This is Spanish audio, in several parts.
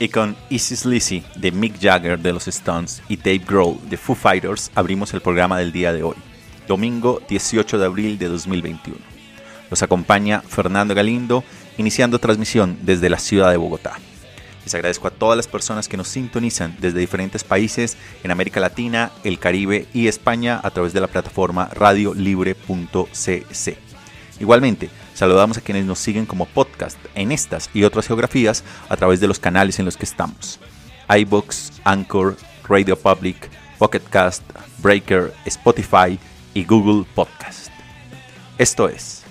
Y con Easy Sleazy de Mick Jagger de los Stones y Dave Grohl de Foo Fighters abrimos el programa del día de hoy, domingo 18 de abril de 2021. Los acompaña Fernando Galindo, iniciando transmisión desde la ciudad de Bogotá. Les agradezco a todas las personas que nos sintonizan desde diferentes países en América Latina, el Caribe y España a través de la plataforma radiolibre.cc. Igualmente, Saludamos a quienes nos siguen como podcast en estas y otras geografías a través de los canales en los que estamos. iBooks, Anchor, Radio Public, Pocket Cast, Breaker, Spotify y Google Podcast. Esto es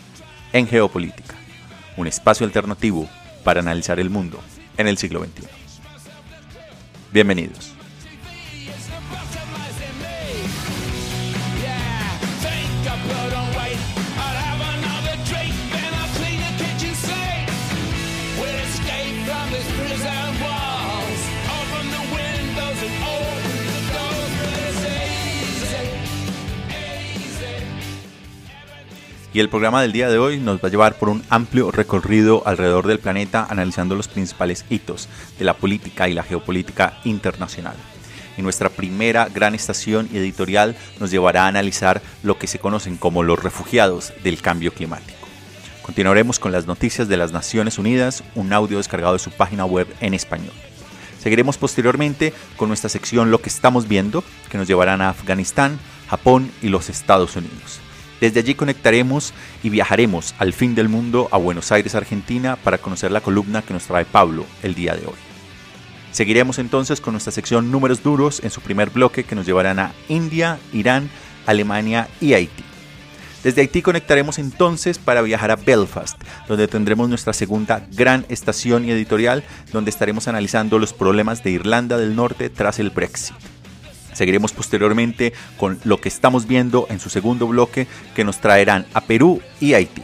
En Geopolítica, un espacio alternativo para analizar el mundo en el siglo XXI. Bienvenidos. Y el programa del día de hoy nos va a llevar por un amplio recorrido alrededor del planeta analizando los principales hitos de la política y la geopolítica internacional. Y nuestra primera gran estación editorial nos llevará a analizar lo que se conocen como los refugiados del cambio climático. Continuaremos con las noticias de las Naciones Unidas, un audio descargado de su página web en español. Seguiremos posteriormente con nuestra sección Lo que estamos viendo, que nos llevarán a Afganistán, Japón y los Estados Unidos. Desde allí conectaremos y viajaremos al fin del mundo a Buenos Aires, Argentina, para conocer la columna que nos trae Pablo el día de hoy. Seguiremos entonces con nuestra sección Números Duros en su primer bloque que nos llevarán a India, Irán, Alemania y Haití. Desde Haití conectaremos entonces para viajar a Belfast, donde tendremos nuestra segunda gran estación y editorial, donde estaremos analizando los problemas de Irlanda del Norte tras el Brexit. Seguiremos posteriormente con lo que estamos viendo en su segundo bloque que nos traerán a Perú y Haití.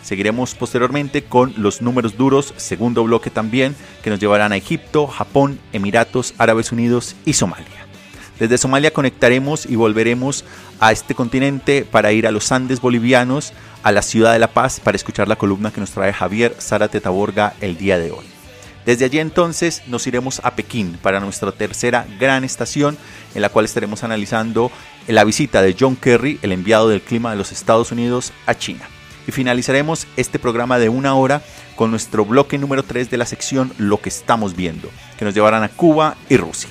Seguiremos posteriormente con los números duros, segundo bloque también, que nos llevarán a Egipto, Japón, Emiratos Árabes Unidos y Somalia. Desde Somalia conectaremos y volveremos a este continente para ir a los Andes bolivianos, a la ciudad de La Paz, para escuchar la columna que nos trae Javier Zárate Taborga el día de hoy. Desde allí entonces nos iremos a Pekín para nuestra tercera gran estación en la cual estaremos analizando la visita de John Kerry, el enviado del clima de los Estados Unidos, a China. Y finalizaremos este programa de una hora con nuestro bloque número 3 de la sección Lo que estamos viendo, que nos llevarán a Cuba y Rusia.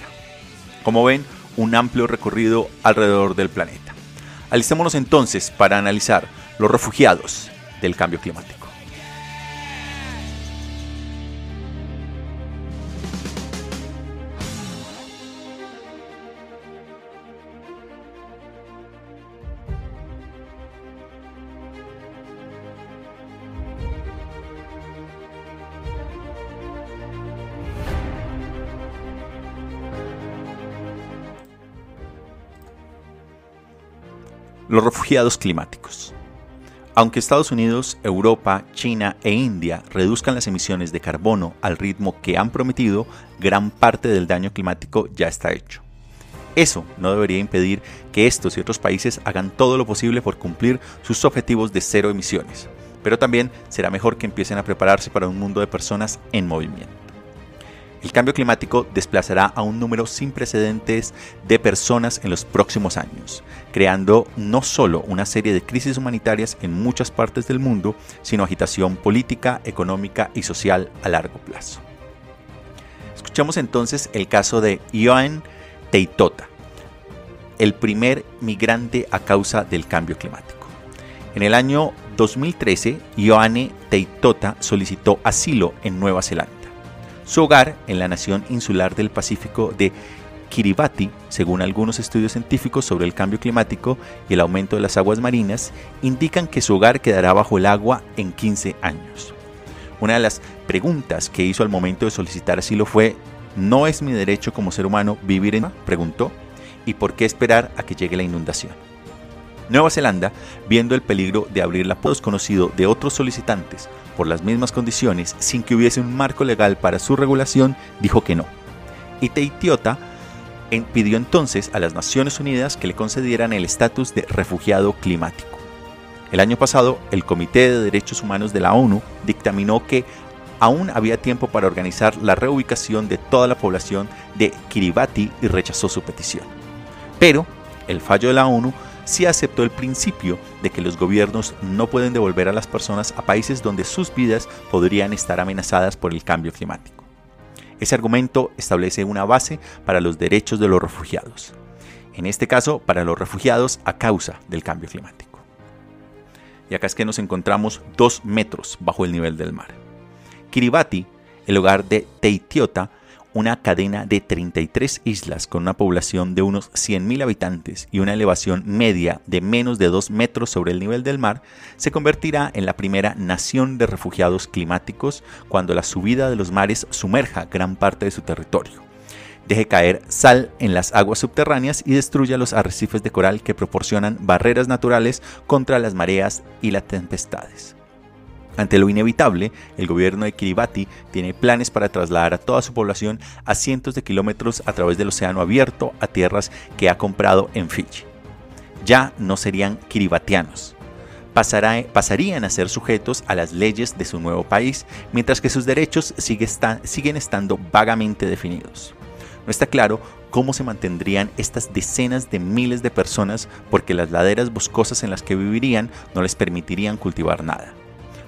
Como ven, un amplio recorrido alrededor del planeta. Alistémonos entonces para analizar los refugiados del cambio climático. Los refugiados climáticos. Aunque Estados Unidos, Europa, China e India reduzcan las emisiones de carbono al ritmo que han prometido, gran parte del daño climático ya está hecho. Eso no debería impedir que estos y otros países hagan todo lo posible por cumplir sus objetivos de cero emisiones, pero también será mejor que empiecen a prepararse para un mundo de personas en movimiento. El cambio climático desplazará a un número sin precedentes de personas en los próximos años, creando no solo una serie de crisis humanitarias en muchas partes del mundo, sino agitación política, económica y social a largo plazo. Escuchamos entonces el caso de Ioan Teitota, el primer migrante a causa del cambio climático. En el año 2013, Ioane Teitota solicitó asilo en Nueva Zelanda. Su hogar en la nación insular del Pacífico de Kiribati, según algunos estudios científicos sobre el cambio climático y el aumento de las aguas marinas, indican que su hogar quedará bajo el agua en 15 años. Una de las preguntas que hizo al momento de solicitar asilo fue, ¿no es mi derecho como ser humano vivir en... preguntó, ¿y por qué esperar a que llegue la inundación? Nueva Zelanda, viendo el peligro de abrir la puerta desconocido de otros solicitantes por las mismas condiciones sin que hubiese un marco legal para su regulación, dijo que no. Y Teitiota pidió entonces a las Naciones Unidas que le concedieran el estatus de refugiado climático. El año pasado, el Comité de Derechos Humanos de la ONU dictaminó que aún había tiempo para organizar la reubicación de toda la población de Kiribati y rechazó su petición. Pero el fallo de la ONU sí aceptó el principio de que los gobiernos no pueden devolver a las personas a países donde sus vidas podrían estar amenazadas por el cambio climático. Ese argumento establece una base para los derechos de los refugiados, en este caso para los refugiados a causa del cambio climático. Y acá es que nos encontramos dos metros bajo el nivel del mar. Kiribati, el hogar de Teitiota, una cadena de 33 islas con una población de unos 100.000 habitantes y una elevación media de menos de 2 metros sobre el nivel del mar, se convertirá en la primera nación de refugiados climáticos cuando la subida de los mares sumerja gran parte de su territorio. Deje caer sal en las aguas subterráneas y destruya los arrecifes de coral que proporcionan barreras naturales contra las mareas y las tempestades. Ante lo inevitable, el gobierno de Kiribati tiene planes para trasladar a toda su población a cientos de kilómetros a través del océano abierto a tierras que ha comprado en Fiji. Ya no serían kiribatianos. pasarían a ser sujetos a las leyes de su nuevo país, mientras que sus derechos siguen estando vagamente definidos. No está claro cómo se mantendrían estas decenas de miles de personas porque las laderas boscosas en las que vivirían no les permitirían cultivar nada.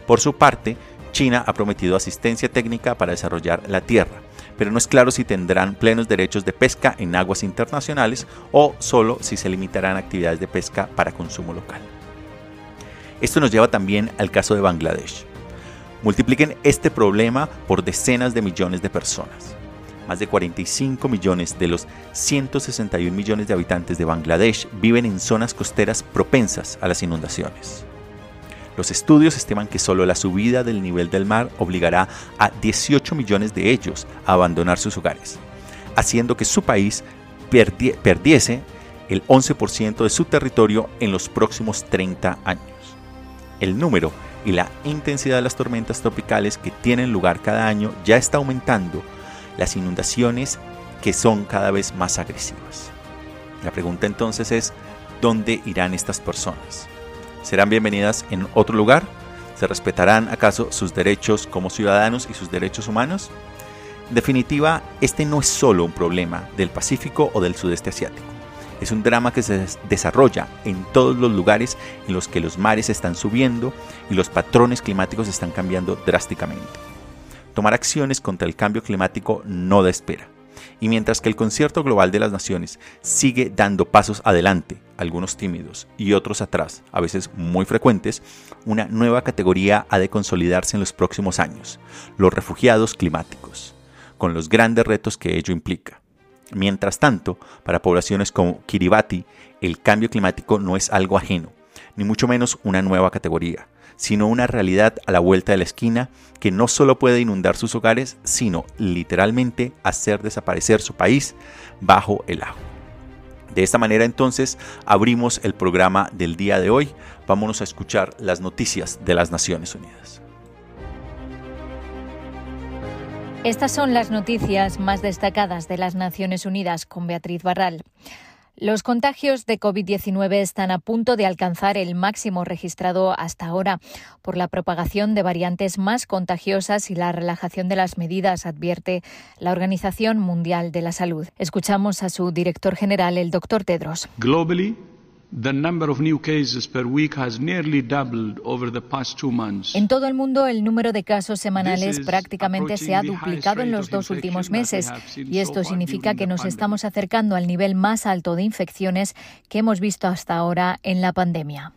Por su parte, China ha prometido asistencia técnica para desarrollar la tierra, pero no es claro si tendrán plenos derechos de pesca en aguas internacionales o solo si se limitarán actividades de pesca para consumo local. Esto nos lleva también al caso de Bangladesh. Multipliquen este problema por decenas de millones de personas. Más de 45 millones de los 161 millones de habitantes de Bangladesh viven en zonas costeras propensas a las inundaciones. Los estudios estiman que solo la subida del nivel del mar obligará a 18 millones de ellos a abandonar sus hogares, haciendo que su país perdiese el 11% de su territorio en los próximos 30 años. El número y la intensidad de las tormentas tropicales que tienen lugar cada año ya está aumentando las inundaciones que son cada vez más agresivas. La pregunta entonces es, ¿dónde irán estas personas? Serán bienvenidas en otro lugar? ¿Se respetarán acaso sus derechos como ciudadanos y sus derechos humanos? En definitiva, este no es solo un problema del Pacífico o del sudeste asiático. Es un drama que se desarrolla en todos los lugares en los que los mares están subiendo y los patrones climáticos están cambiando drásticamente. Tomar acciones contra el cambio climático no da espera. Y mientras que el concierto global de las naciones sigue dando pasos adelante, algunos tímidos y otros atrás, a veces muy frecuentes, una nueva categoría ha de consolidarse en los próximos años, los refugiados climáticos, con los grandes retos que ello implica. Mientras tanto, para poblaciones como Kiribati, el cambio climático no es algo ajeno, ni mucho menos una nueva categoría, sino una realidad a la vuelta de la esquina que no solo puede inundar sus hogares, sino literalmente hacer desaparecer su país bajo el agua. De esta manera entonces abrimos el programa del día de hoy. Vámonos a escuchar las noticias de las Naciones Unidas. Estas son las noticias más destacadas de las Naciones Unidas con Beatriz Barral. Los contagios de COVID-19 están a punto de alcanzar el máximo registrado hasta ahora por la propagación de variantes más contagiosas y la relajación de las medidas, advierte la Organización Mundial de la Salud. Escuchamos a su director general, el doctor Tedros. En todo el mundo, el número de casos semanales prácticamente se ha duplicado en los dos últimos meses y esto significa que nos estamos acercando al nivel más alto de infecciones que hemos visto hasta ahora en la pandemia.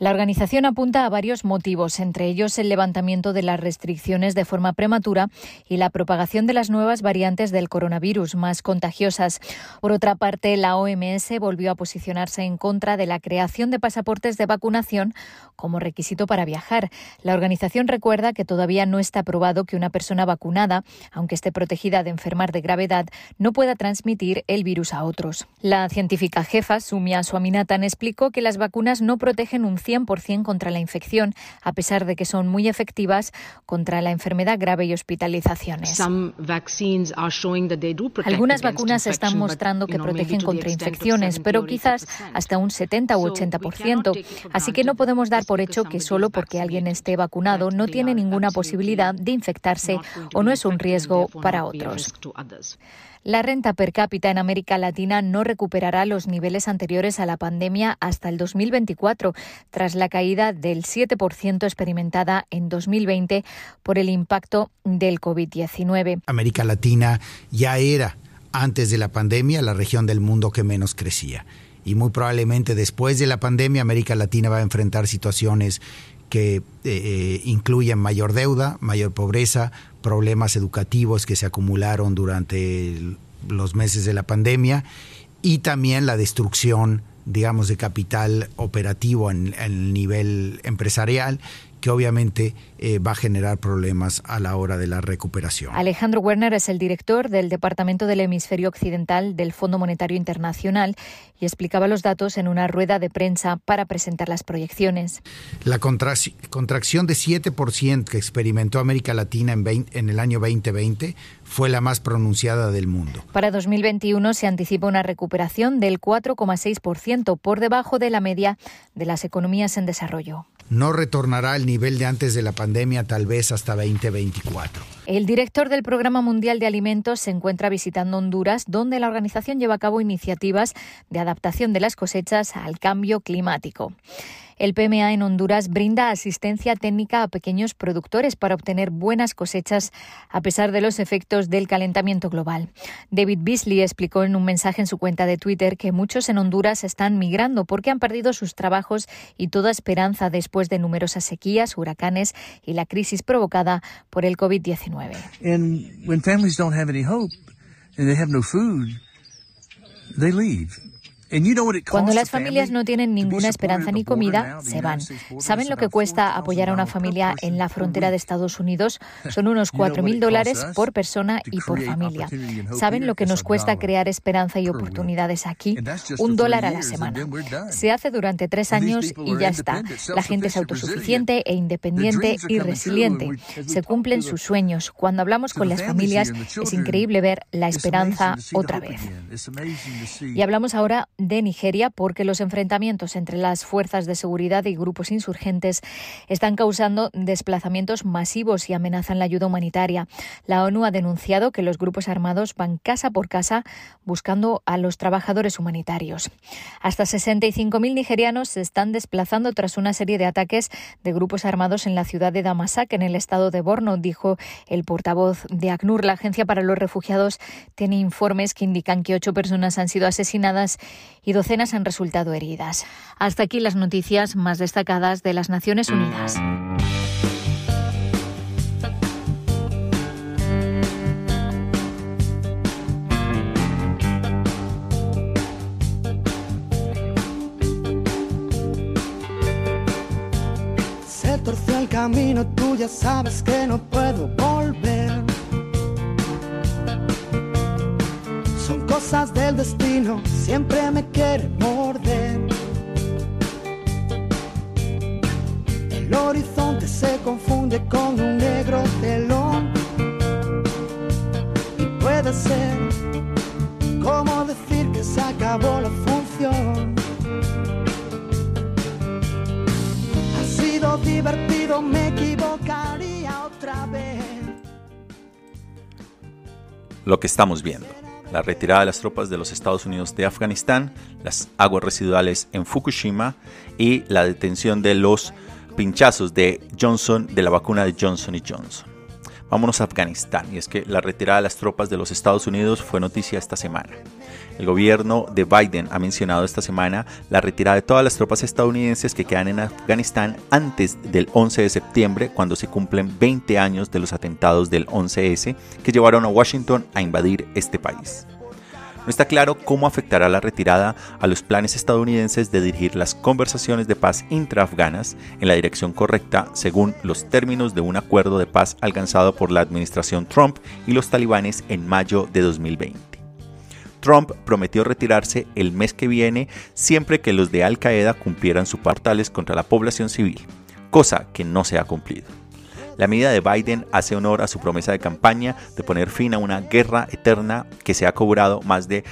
La organización apunta a varios motivos, entre ellos el levantamiento de las restricciones de forma prematura y la propagación de las nuevas variantes del coronavirus más contagiosas. Por otra parte, la OMS volvió a posicionarse en contra de la creación de pasaportes de vacunación como requisito para viajar. La organización recuerda que todavía no está probado que una persona vacunada, aunque esté protegida de enfermar de gravedad, no pueda transmitir el virus a otros. La científica jefa, Sumia Swaminathan, explicó que las vacunas no protegen un 100% contra la infección, a pesar de que son muy efectivas contra la enfermedad grave y hospitalizaciones. Algunas vacunas están mostrando que protegen contra infecciones, pero quizás hasta un 70 u 80%. Así que no podemos dar por hecho que solo porque alguien esté vacunado no tiene ninguna posibilidad de infectarse o no es un riesgo para otros. La renta per cápita en América Latina no recuperará los niveles anteriores a la pandemia hasta el 2024, tras la caída del 7% experimentada en 2020 por el impacto del COVID-19. América Latina ya era, antes de la pandemia, la región del mundo que menos crecía. Y muy probablemente después de la pandemia, América Latina va a enfrentar situaciones que eh, eh, incluyen mayor deuda, mayor pobreza, problemas educativos que se acumularon durante los meses de la pandemia y también la destrucción, digamos, de capital operativo en el nivel empresarial que obviamente eh, va a generar problemas a la hora de la recuperación. Alejandro Werner es el director del Departamento del Hemisferio Occidental del Fondo Monetario Internacional y explicaba los datos en una rueda de prensa para presentar las proyecciones. La contracción de 7% que experimentó América Latina en, en el año 2020 fue la más pronunciada del mundo. Para 2021 se anticipa una recuperación del 4,6% por debajo de la media de las economías en desarrollo no retornará al nivel de antes de la pandemia tal vez hasta 2024. El director del Programa Mundial de Alimentos se encuentra visitando Honduras, donde la organización lleva a cabo iniciativas de adaptación de las cosechas al cambio climático. El PMA en Honduras brinda asistencia técnica a pequeños productores para obtener buenas cosechas a pesar de los efectos del calentamiento global. David Beasley explicó en un mensaje en su cuenta de Twitter que muchos en Honduras están migrando porque han perdido sus trabajos y toda esperanza después de numerosas sequías, huracanes y la crisis provocada por el COVID-19. Cuando las familias no tienen ninguna esperanza ni comida, se van. ¿Saben lo que cuesta apoyar a una familia en la frontera de Estados Unidos? Son unos 4.000 dólares por persona y por familia. ¿Saben lo que nos cuesta crear esperanza y oportunidades aquí? Un dólar a la semana. Se hace durante tres años y ya está. La gente es autosuficiente e independiente y resiliente. Se cumplen sus sueños. Cuando hablamos con las familias es increíble ver la esperanza otra vez. Y hablamos ahora de Nigeria porque los enfrentamientos entre las fuerzas de seguridad y grupos insurgentes están causando desplazamientos masivos y amenazan la ayuda humanitaria. La ONU ha denunciado que los grupos armados van casa por casa buscando a los trabajadores humanitarios. Hasta 65.000 nigerianos se están desplazando tras una serie de ataques de grupos armados en la ciudad de Damasak, en el estado de Borno, dijo el portavoz de ACNUR. La Agencia para los Refugiados tiene informes que indican que ocho personas han sido asesinadas y docenas han resultado heridas. Hasta aquí las noticias más destacadas de las Naciones Unidas. Se torció el camino, tú ya sabes que no puedo volver. Cosas del destino siempre me quiere morder. El horizonte se confunde con un negro telón. Y puede ser como decir que se acabó la función. Ha sido divertido, me equivocaría otra vez. Lo que estamos viendo la retirada de las tropas de los Estados Unidos de Afganistán, las aguas residuales en Fukushima y la detención de los pinchazos de Johnson de la vacuna de Johnson Johnson. Vámonos a Afganistán, y es que la retirada de las tropas de los Estados Unidos fue noticia esta semana. El gobierno de Biden ha mencionado esta semana la retirada de todas las tropas estadounidenses que quedan en Afganistán antes del 11 de septiembre, cuando se cumplen 20 años de los atentados del 11S que llevaron a Washington a invadir este país. No está claro cómo afectará la retirada a los planes estadounidenses de dirigir las conversaciones de paz intraafganas en la dirección correcta según los términos de un acuerdo de paz alcanzado por la administración Trump y los talibanes en mayo de 2020. Trump prometió retirarse el mes que viene siempre que los de Al Qaeda cumplieran sus partales contra la población civil, cosa que no se ha cumplido. La medida de Biden hace honor a su promesa de campaña de poner fin a una guerra eterna que se ha cobrado más de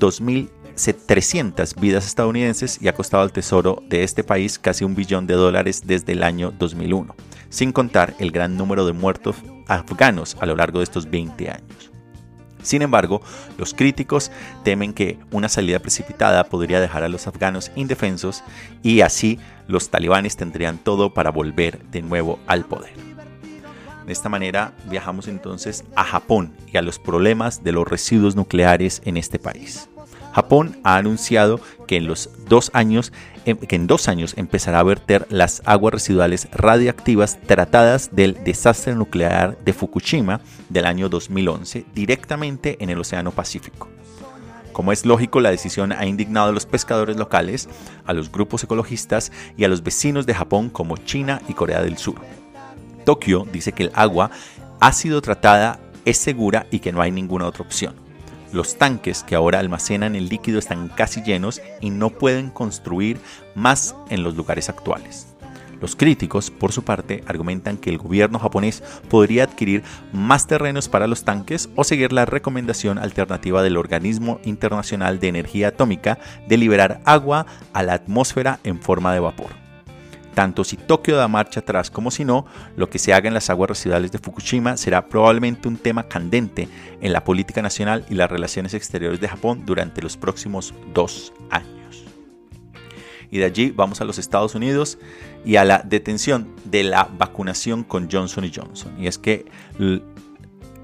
2.300 vidas estadounidenses y ha costado al tesoro de este país casi un billón de dólares desde el año 2001, sin contar el gran número de muertos afganos a lo largo de estos 20 años. Sin embargo, los críticos temen que una salida precipitada podría dejar a los afganos indefensos y así los talibanes tendrían todo para volver de nuevo al poder. De esta manera viajamos entonces a Japón y a los problemas de los residuos nucleares en este país. Japón ha anunciado que en los dos años em, que en dos años empezará a verter las aguas residuales radiactivas tratadas del desastre nuclear de Fukushima del año 2011 directamente en el Océano Pacífico. Como es lógico, la decisión ha indignado a los pescadores locales, a los grupos ecologistas y a los vecinos de Japón como China y Corea del Sur. Tokio dice que el agua ha sido tratada, es segura y que no hay ninguna otra opción. Los tanques que ahora almacenan el líquido están casi llenos y no pueden construir más en los lugares actuales. Los críticos, por su parte, argumentan que el gobierno japonés podría adquirir más terrenos para los tanques o seguir la recomendación alternativa del Organismo Internacional de Energía Atómica de liberar agua a la atmósfera en forma de vapor. Tanto si Tokio da marcha atrás como si no, lo que se haga en las aguas residuales de Fukushima será probablemente un tema candente en la política nacional y las relaciones exteriores de Japón durante los próximos dos años. Y de allí vamos a los Estados Unidos y a la detención de la vacunación con Johnson Johnson. Y es que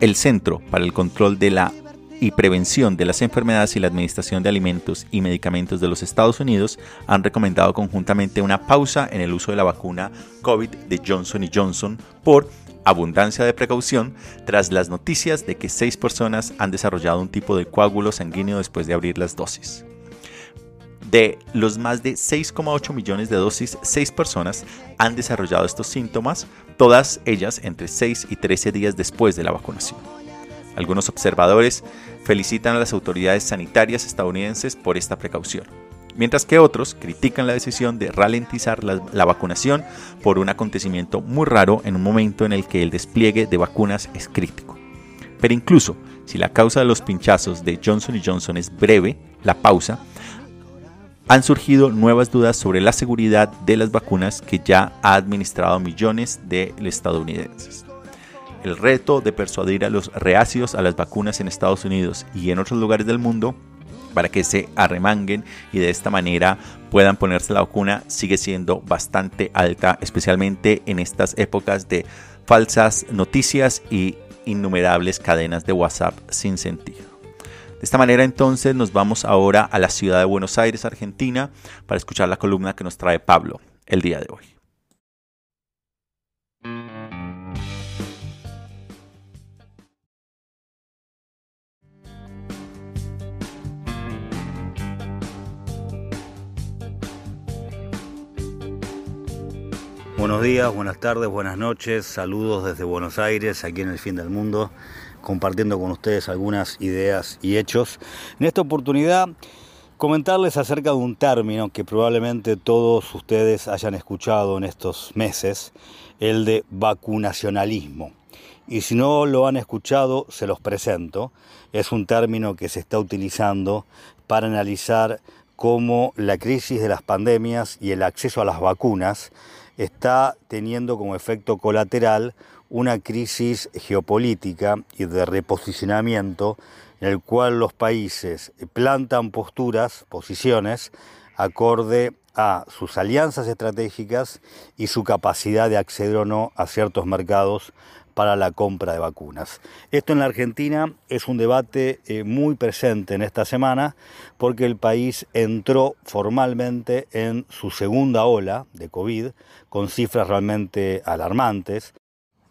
el Centro para el Control de la y Prevención de las Enfermedades y la Administración de Alimentos y Medicamentos de los Estados Unidos han recomendado conjuntamente una pausa en el uso de la vacuna COVID de Johnson Johnson por abundancia de precaución tras las noticias de que seis personas han desarrollado un tipo de coágulo sanguíneo después de abrir las dosis. De los más de 6,8 millones de dosis, 6 personas han desarrollado estos síntomas, todas ellas entre 6 y 13 días después de la vacunación. Algunos observadores felicitan a las autoridades sanitarias estadounidenses por esta precaución, mientras que otros critican la decisión de ralentizar la, vacunación por un acontecimiento muy raro en un momento en el que el despliegue de vacunas es crítico. Pero incluso si la causa de los pinchazos de Johnson Johnson es breve, la pausa, han surgido nuevas dudas sobre la seguridad de las vacunas que ya ha administrado millones de estadounidenses el reto de persuadir a los reacios a las vacunas en Estados Unidos y en otros lugares del mundo para que se arremanguen y de esta manera puedan ponerse la vacuna sigue siendo bastante alta, especialmente en estas épocas de falsas noticias y innumerables cadenas de WhatsApp sin sentido. De esta manera entonces nos vamos ahora a la ciudad de Buenos Aires, Argentina, para escuchar la columna que nos trae Pablo el día de hoy. Buenos días, buenas tardes, buenas noches, saludos desde Buenos Aires, aquí en el fin del mundo, compartiendo con ustedes algunas ideas y hechos. En esta oportunidad, comentarles acerca de un término que probablemente todos ustedes hayan escuchado en estos meses, el de vacunacionalismo. Y si no lo han escuchado, se los presento. Es un término que se está utilizando para analizar cómo la crisis de las pandemias y el acceso a las vacunas está teniendo como efecto colateral una crisis geopolítica y de reposicionamiento en el cual los países plantan posturas, posiciones, acorde a sus alianzas estratégicas y su capacidad de acceder o no a ciertos mercados para la compra de vacunas. Esto en la Argentina es un debate eh, muy presente en esta semana porque el país entró formalmente en su segunda ola de COVID con cifras realmente alarmantes.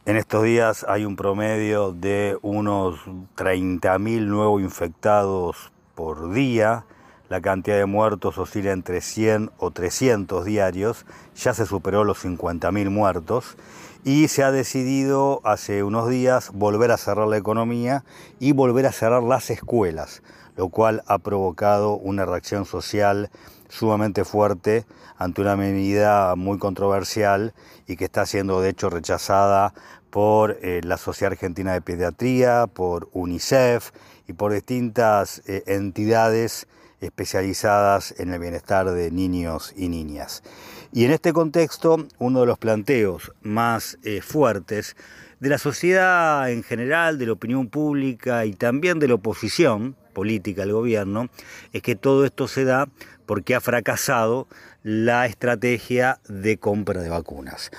En estos días hay un promedio de unos 30.000 nuevos infectados por día. La cantidad de muertos oscila entre 100 o 300 diarios. Ya se superó los 50.000 muertos. Y se ha decidido hace unos días volver a cerrar la economía y volver a cerrar las escuelas, lo cual ha provocado una reacción social sumamente fuerte ante una medida muy controversial y que está siendo de hecho rechazada por eh, la Sociedad Argentina de Pediatría, por UNICEF y por distintas eh, entidades especializadas en el bienestar de niños y niñas. Y en este contexto, uno de los planteos más eh, fuertes de la sociedad en general, de la opinión pública y también de la oposición política al gobierno, es que todo esto se da porque ha fracasado la estrategia de compra de vacunas.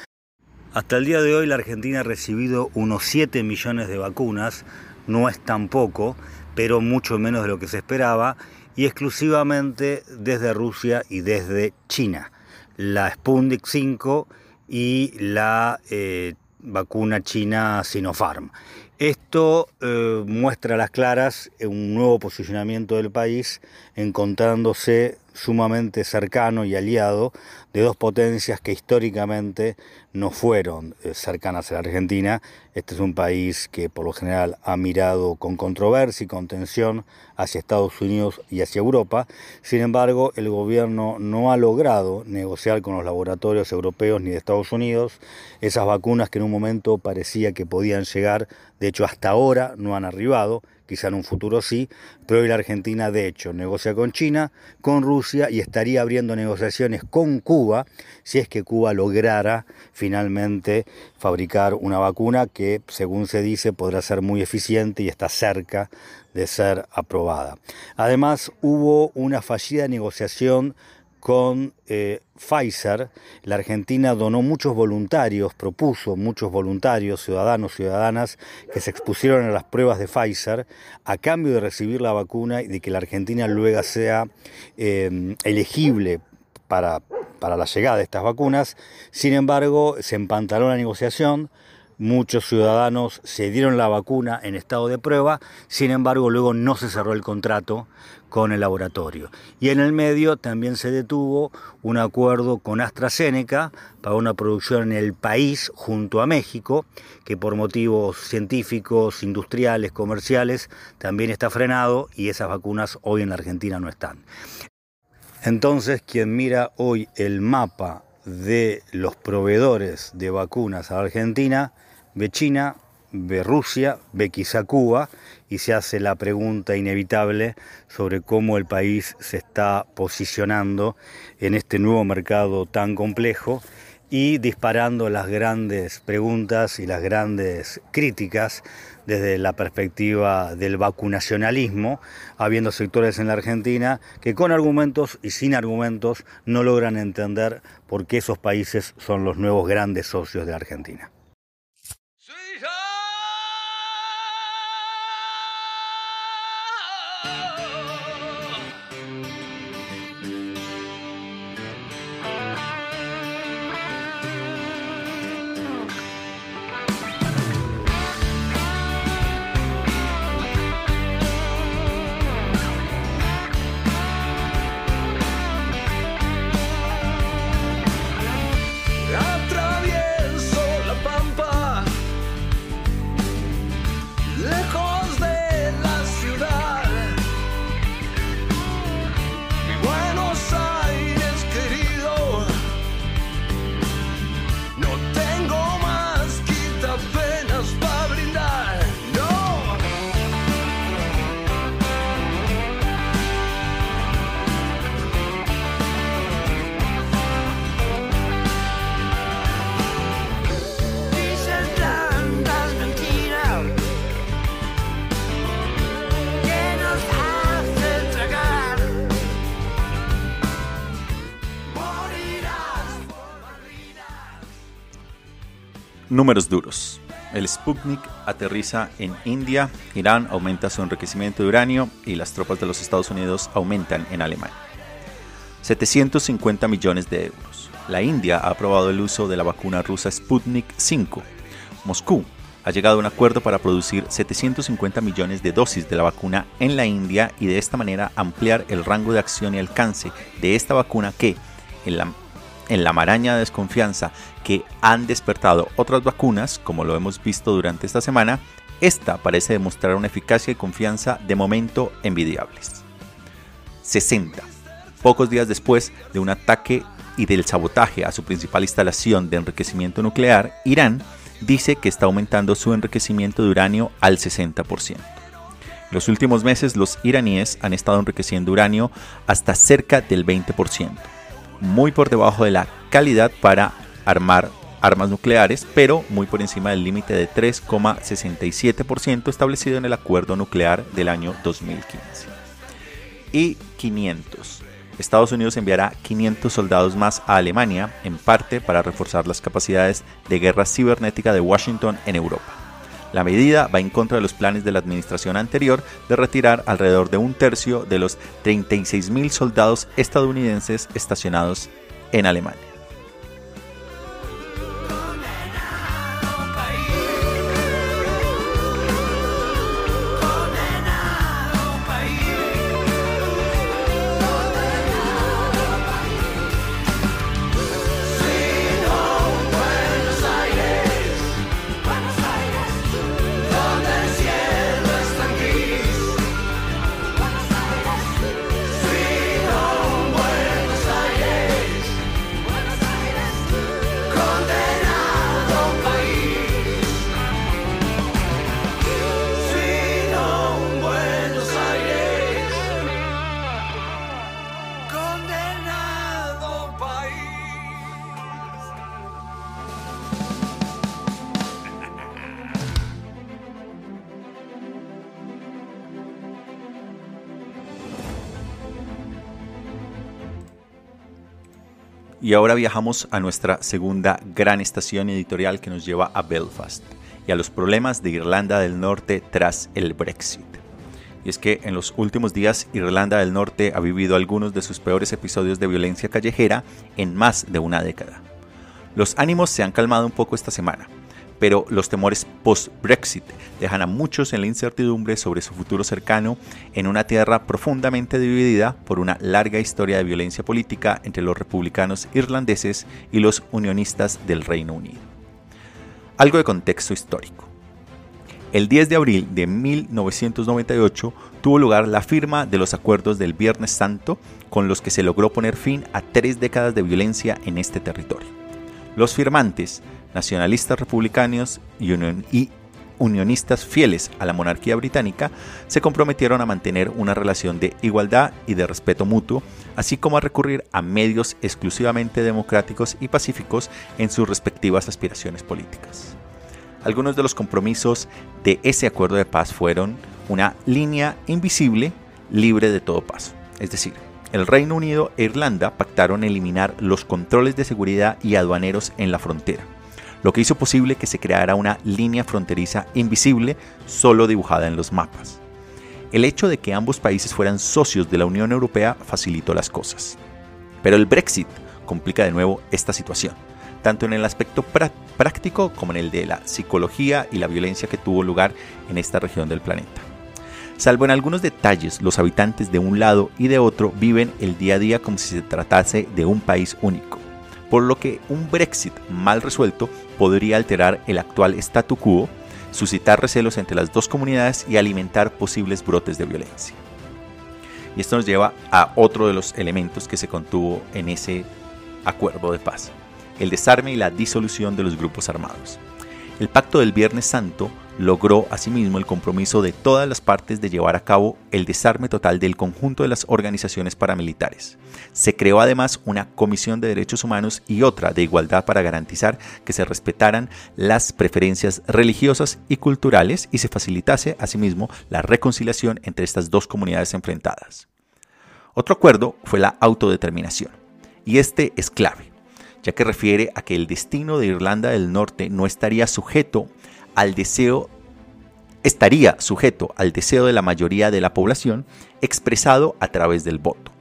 Hasta el día de hoy la Argentina ha recibido unos 7 millones de vacunas, no es tan poco, pero mucho menos de lo que se esperaba, y exclusivamente desde Rusia y desde China. La Sputnik 5 y la eh, vacuna china Sinopharm. Esto eh, muestra a las claras un nuevo posicionamiento del país, encontrándose sumamente cercano y aliado de dos potencias que históricamente no fueron eh, cercanas a la Argentina. Este es un país que por lo general ha mirado con controversia y con tensión hacia Estados Unidos y hacia Europa. Sin embargo, el gobierno no ha logrado negociar con los laboratorios europeos ni de Estados Unidos esas vacunas que en un momento parecía que podían llegar, de hecho hasta ahora no han arribado quizá en un futuro sí, pero hoy la Argentina de hecho negocia con China, con Rusia y estaría abriendo negociaciones con Cuba si es que Cuba lograra finalmente fabricar una vacuna que según se dice podrá ser muy eficiente y está cerca de ser aprobada. Además hubo una fallida negociación con eh, Pfizer, la Argentina donó muchos voluntarios, propuso muchos voluntarios, ciudadanos, ciudadanas, que se expusieron a las pruebas de Pfizer a cambio de recibir la vacuna y de que la Argentina luego sea eh, elegible para, para la llegada de estas vacunas. Sin embargo, se empantaló la negociación, muchos ciudadanos se dieron la vacuna en estado de prueba, sin embargo luego no se cerró el contrato con el laboratorio. Y en el medio también se detuvo un acuerdo con AstraZeneca para una producción en el país junto a México, que por motivos científicos, industriales, comerciales, también está frenado y esas vacunas hoy en la Argentina no están. Entonces, quien mira hoy el mapa de los proveedores de vacunas a Argentina, ve China, ve Rusia, ve quizá Cuba y se hace la pregunta inevitable sobre cómo el país se está posicionando en este nuevo mercado tan complejo y disparando las grandes preguntas y las grandes críticas desde la perspectiva del vacunacionalismo, habiendo sectores en la Argentina que con argumentos y sin argumentos no logran entender por qué esos países son los nuevos grandes socios de la Argentina. Números duros. el Sputnik aterriza en India, Irán aumenta su enriquecimiento de uranio y las tropas de los Estados Unidos aumentan en Alemania. 750 millones de euros. La India ha aprobado el uso de la vacuna rusa Sputnik 5. Moscú ha llegado a un acuerdo para producir 750 millones de dosis de la vacuna en la India y de esta manera ampliar el rango de acción y alcance de esta vacuna que, en la, en la maraña de desconfianza que han despertado otras vacunas, como lo hemos visto durante esta semana, esta parece demostrar una eficacia y confianza de momento envidiables. 60. Pocos días después de un ataque y del sabotaje a su principal instalación de enriquecimiento nuclear, Irán dice que está aumentando su enriquecimiento de uranio al 60%. En los últimos meses los iraníes han estado enriqueciendo uranio hasta cerca del 20%, muy por debajo de la calidad para armar armas nucleares, pero muy por encima del límite de 3,67% establecido en el acuerdo nuclear del año 2015. Y 500. Estados Unidos enviará 500 soldados más a Alemania, en parte para reforzar las capacidades de guerra cibernética de Washington en Europa. La medida va en contra de los planes de la administración anterior de retirar alrededor de un tercio de los 36.000 soldados estadounidenses estacionados en Alemania. Y ahora viajamos a nuestra segunda gran estación editorial que nos lleva a Belfast y a los problemas de Irlanda del Norte tras el Brexit. Y es que en los últimos días Irlanda del Norte ha vivido algunos de sus peores episodios de violencia callejera en más de una década. Los ánimos se han calmado un poco esta semana, pero los temores post-Brexit dejan a muchos en la incertidumbre sobre su futuro cercano en una tierra profundamente dividida por una larga historia de violencia política entre los republicanos irlandeses y los unionistas del Reino Unido. Algo de contexto histórico. El 10 de abril de 1998 tuvo lugar la firma de los acuerdos del Viernes Santo con los que se logró poner fin a tres décadas de violencia en este territorio. Los firmantes nacionalistas republicanos y, unionistas fieles a la monarquía británica se comprometieron a mantener una relación de igualdad y de respeto mutuo, así como a recurrir a medios exclusivamente democráticos y pacíficos en sus respectivas aspiraciones políticas. Algunos de los compromisos de ese acuerdo de paz fueron una línea invisible libre de todo paso, es decir, el Reino Unido e Irlanda pactaron eliminar los controles de seguridad y aduaneros en la frontera lo que hizo posible que se creara una línea fronteriza invisible solo dibujada en los mapas. El hecho de que ambos países fueran socios de la Unión Europea facilitó las cosas. Pero el Brexit complica de nuevo esta situación, tanto en el aspecto práctico como en el de la psicología y la violencia que tuvo lugar en esta región del planeta. Salvo en algunos detalles, los habitantes de un lado y de otro viven el día a día como si se tratase de un país único por lo que un Brexit mal resuelto podría alterar el actual statu quo, suscitar recelos entre las dos comunidades y alimentar posibles brotes de violencia. Y esto nos lleva a otro de los elementos que se contuvo en ese acuerdo de paz, el desarme y la disolución de los grupos armados. El pacto del Viernes Santo logró asimismo el compromiso de todas las partes de llevar a cabo el desarme total del conjunto de las organizaciones paramilitares. Se creó además una Comisión de Derechos Humanos y otra de Igualdad para garantizar que se respetaran las preferencias religiosas y culturales y se facilitase asimismo la reconciliación entre estas dos comunidades enfrentadas. Otro acuerdo fue la autodeterminación, y este es clave ya que refiere a que el destino de Irlanda del Norte no estaría sujeto al deseo estaría sujeto al deseo de la mayoría de la población expresado a través del voto.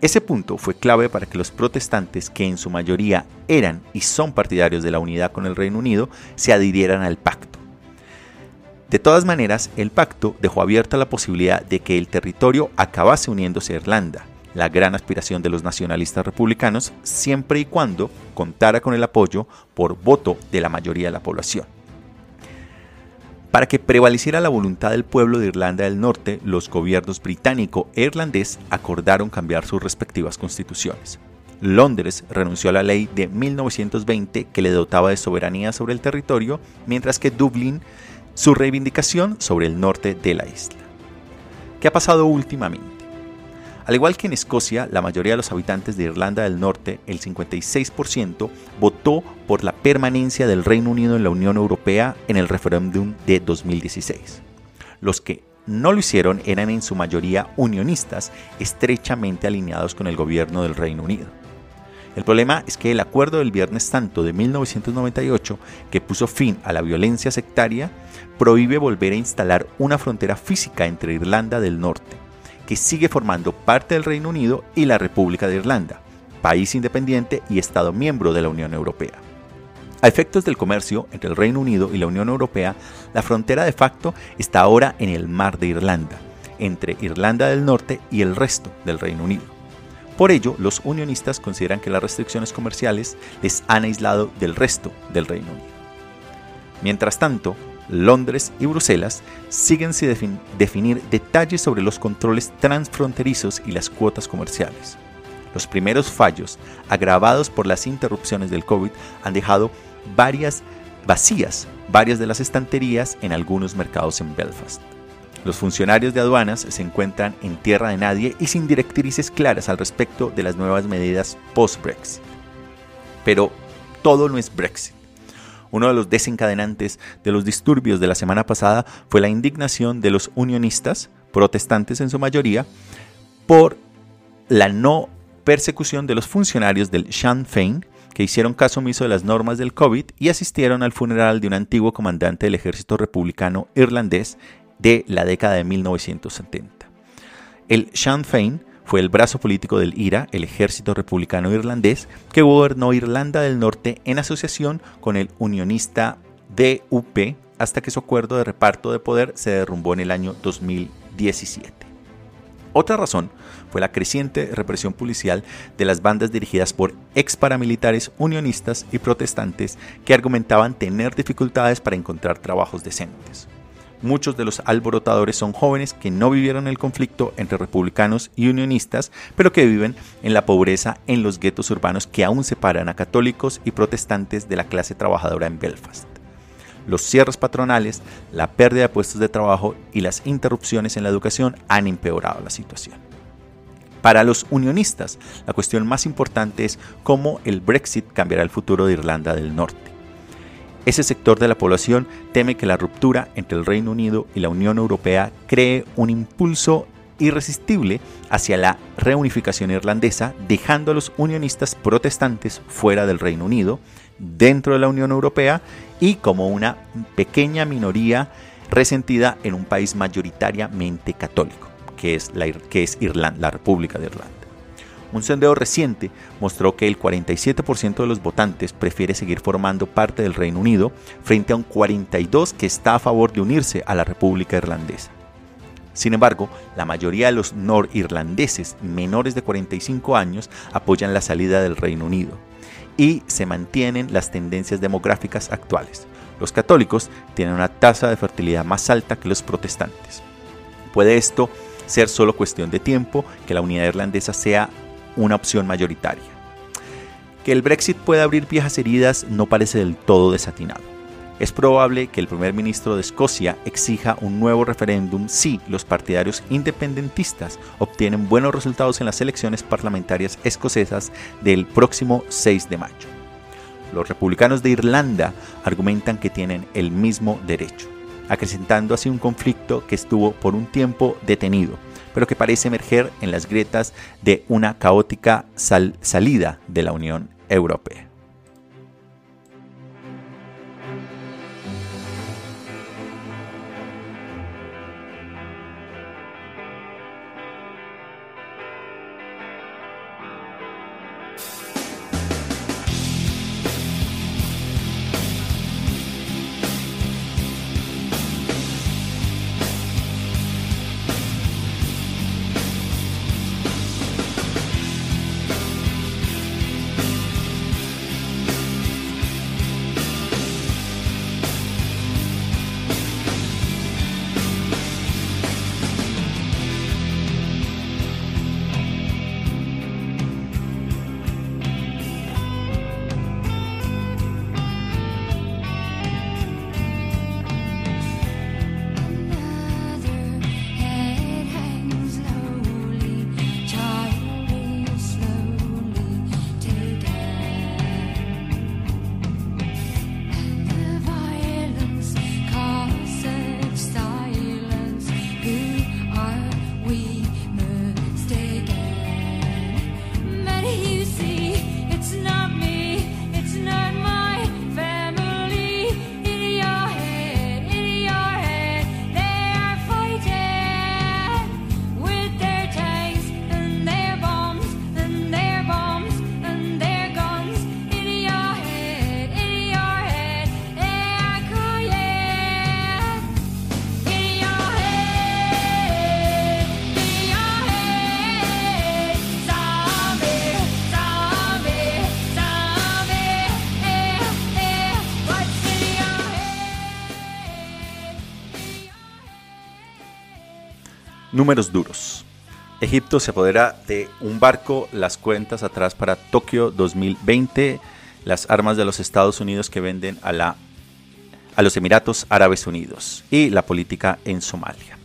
Ese punto fue clave para que los protestantes, que en su mayoría eran y son partidarios de la unidad con el Reino Unido, se adhirieran al pacto. De todas maneras, el pacto dejó abierta la posibilidad de que el territorio acabase uniéndose a Irlanda, la gran aspiración de los nacionalistas republicanos, siempre y cuando contara con el apoyo por voto de la mayoría de la población. Para que prevaleciera la voluntad del pueblo de Irlanda del Norte, los gobiernos británico e irlandés acordaron cambiar sus respectivas constituciones. Londres renunció a la ley de 1920 que le dotaba de soberanía sobre el territorio, mientras que Dublín su reivindicación sobre el norte de la isla. ¿Qué ha pasado últimamente? Al igual que en Escocia, la mayoría de los habitantes de Irlanda del Norte, el 56%, votó por la permanencia del Reino Unido en la Unión Europea en el referéndum de 2016. Los que no lo hicieron eran en su mayoría unionistas, estrechamente alineados con el gobierno del Reino Unido. El problema es que el acuerdo del Viernes Santo de 1998, que puso fin a la violencia sectaria, prohíbe volver a instalar una frontera física entre Irlanda del Norte que sigue formando parte del Reino Unido y la República de Irlanda, país independiente y Estado miembro de la Unión Europea. A efectos del comercio entre el Reino Unido y la Unión Europea, la frontera de facto está ahora en el Mar de Irlanda, entre Irlanda del Norte y el resto del Reino Unido. Por ello, los unionistas consideran que las restricciones comerciales les han aislado del resto del Reino Unido. Mientras tanto, Londres y Bruselas siguen sin definir detalles sobre los controles transfronterizos y las cuotas comerciales. Los primeros fallos, agravados por las interrupciones del COVID, han dejado varias vacías varias de las estanterías en algunos mercados en Belfast. Los funcionarios de aduanas se encuentran en tierra de nadie y sin directrices claras al respecto de las nuevas medidas post-Brexit. Pero todo no es Brexit. Uno de los desencadenantes de los disturbios de la semana pasada fue la indignación de los unionistas, protestantes en su mayoría, por la no persecución de los funcionarios del Sinn Féin que hicieron caso omiso de las normas del COVID y asistieron al funeral de un antiguo comandante del ejército republicano irlandés de la década de 1970. El Sinn Féin fue el brazo político del IRA, el ejército republicano irlandés, que gobernó Irlanda del Norte en asociación con el unionista DUP hasta que su acuerdo de reparto de poder se derrumbó en el año 2017. Otra razón fue la creciente represión policial de las bandas dirigidas por ex paramilitares unionistas y protestantes que argumentaban tener dificultades para encontrar trabajos decentes. Muchos de los alborotadores son jóvenes que no vivieron el conflicto entre republicanos y unionistas, pero que viven en la pobreza en los guetos urbanos que aún separan a católicos y protestantes de la clase trabajadora en Belfast. Los cierres patronales, la pérdida de puestos de trabajo y las interrupciones en la educación han empeorado la situación. Para los unionistas, la cuestión más importante es cómo el Brexit cambiará el futuro de Irlanda del Norte. Ese sector de la población teme que la ruptura entre el Reino Unido y la Unión Europea cree un impulso irresistible hacia la reunificación irlandesa, dejando a los unionistas protestantes fuera del Reino Unido, dentro de la Unión Europea y como una pequeña minoría resentida en un país mayoritariamente católico, que es la, que es la República de Irlanda. Un sondeo reciente mostró que el 47% de los votantes prefiere seguir formando parte del Reino Unido frente a un 42% que está a favor de unirse a la República Irlandesa. Sin embargo, la mayoría de los norirlandeses menores de 45 años apoyan la salida del Reino Unido y se mantienen las tendencias demográficas actuales. Los católicos tienen una tasa de fertilidad más alta que los protestantes. Puede esto ser solo cuestión de tiempo que la unidad irlandesa sea una opción mayoritaria. Que el Brexit pueda abrir viejas heridas no parece del todo desatinado. Es probable que el primer ministro de Escocia exija un nuevo referéndum si los partidarios independentistas obtienen buenos resultados en las elecciones parlamentarias escocesas del próximo 6 de mayo. Los republicanos de Irlanda argumentan que tienen el mismo derecho, acrecentando así un conflicto que estuvo por un tiempo detenido pero que parece emerger en las grietas de una caótica salida de la Unión Europea. Números duros. Egipto se apodera de un barco, las cuentas atrás para Tokio 2020, las armas de los Estados Unidos que venden a, la, a los Emiratos Árabes Unidos y la política en Somalia.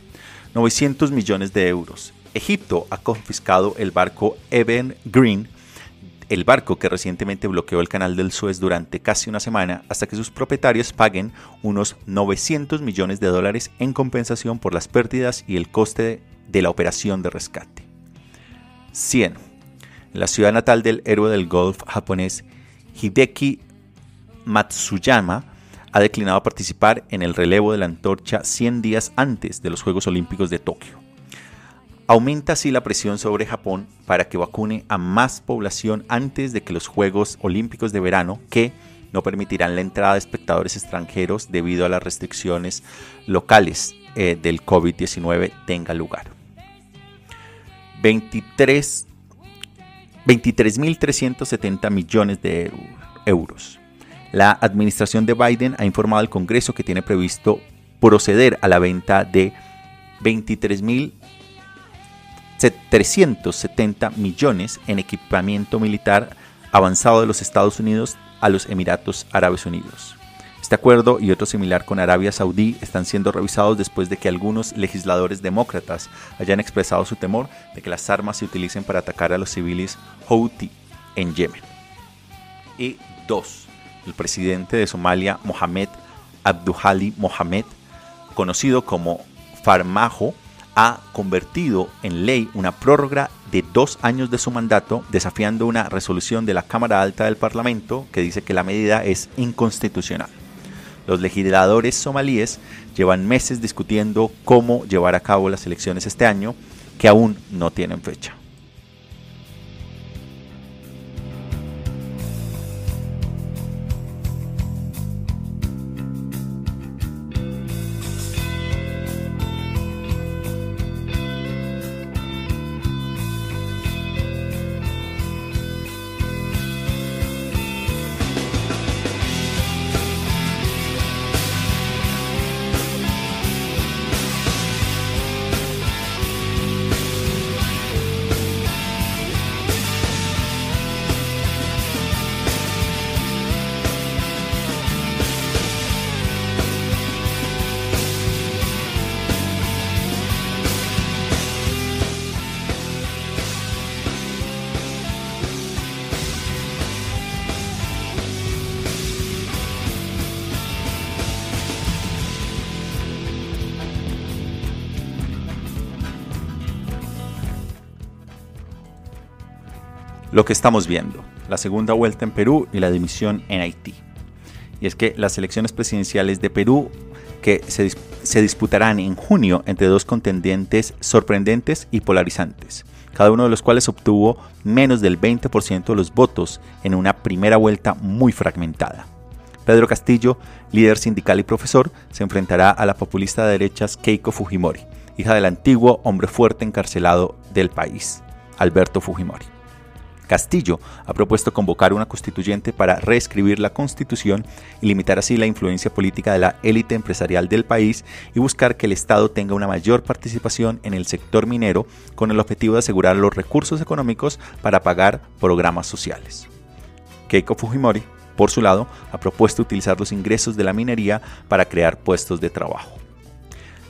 900 millones de euros. Egipto ha confiscado el barco Even Green, el barco que recientemente bloqueó el canal del Suez durante casi una semana hasta que sus propietarios paguen unos 900 millones de dólares en compensación por las pérdidas y el coste de la operación de rescate. 100. La ciudad natal del héroe del golf japonés Hideki Matsuyama ha declinado participar en el relevo de la antorcha 100 días antes de los Juegos Olímpicos de Tokio. Aumenta así la presión sobre Japón para que vacune a más población antes de que los Juegos Olímpicos de verano, que no permitirán la entrada de espectadores extranjeros debido a las restricciones locales eh, del COVID-19, tenga lugar. 23 23.370 millones de euros. La administración de Biden ha informado al Congreso que tiene previsto proceder a la venta de 23.000 370 millones en equipamiento militar avanzado de los Estados Unidos a los Emiratos Árabes Unidos. Este acuerdo y otro similar con Arabia Saudí están siendo revisados después de que algunos legisladores demócratas hayan expresado su temor de que las armas se utilicen para atacar a los civiles Houthi en Yemen. Y dos, el presidente de Somalia, Mohamed Abduhali Mohamed, conocido como Farmajo, ha convertido en ley una prórroga de dos años de su mandato, desafiando una resolución de la Cámara Alta del Parlamento que dice que la medida es inconstitucional. Los legisladores somalíes llevan meses discutiendo cómo llevar a cabo las elecciones este año, que aún no tienen fecha. Lo que estamos viendo, la segunda vuelta en Perú y la dimisión en Haití. Y es que las elecciones presidenciales de Perú que se, se disputarán en junio entre dos contendientes sorprendentes y polarizantes, cada uno de los cuales obtuvo menos del 20% de los votos en una primera vuelta muy fragmentada. Pedro Castillo, líder sindical y profesor, se enfrentará a la populista de derechas Keiko Fujimori, hija del antiguo hombre fuerte encarcelado del país, Alberto Fujimori. Castillo ha propuesto convocar una constituyente para reescribir la constitución y limitar así la influencia política de la élite empresarial del país y buscar que el Estado tenga una mayor participación en el sector minero con el objetivo de asegurar los recursos económicos para pagar programas sociales. Keiko Fujimori, por su lado, ha propuesto utilizar los ingresos de la minería para crear puestos de trabajo.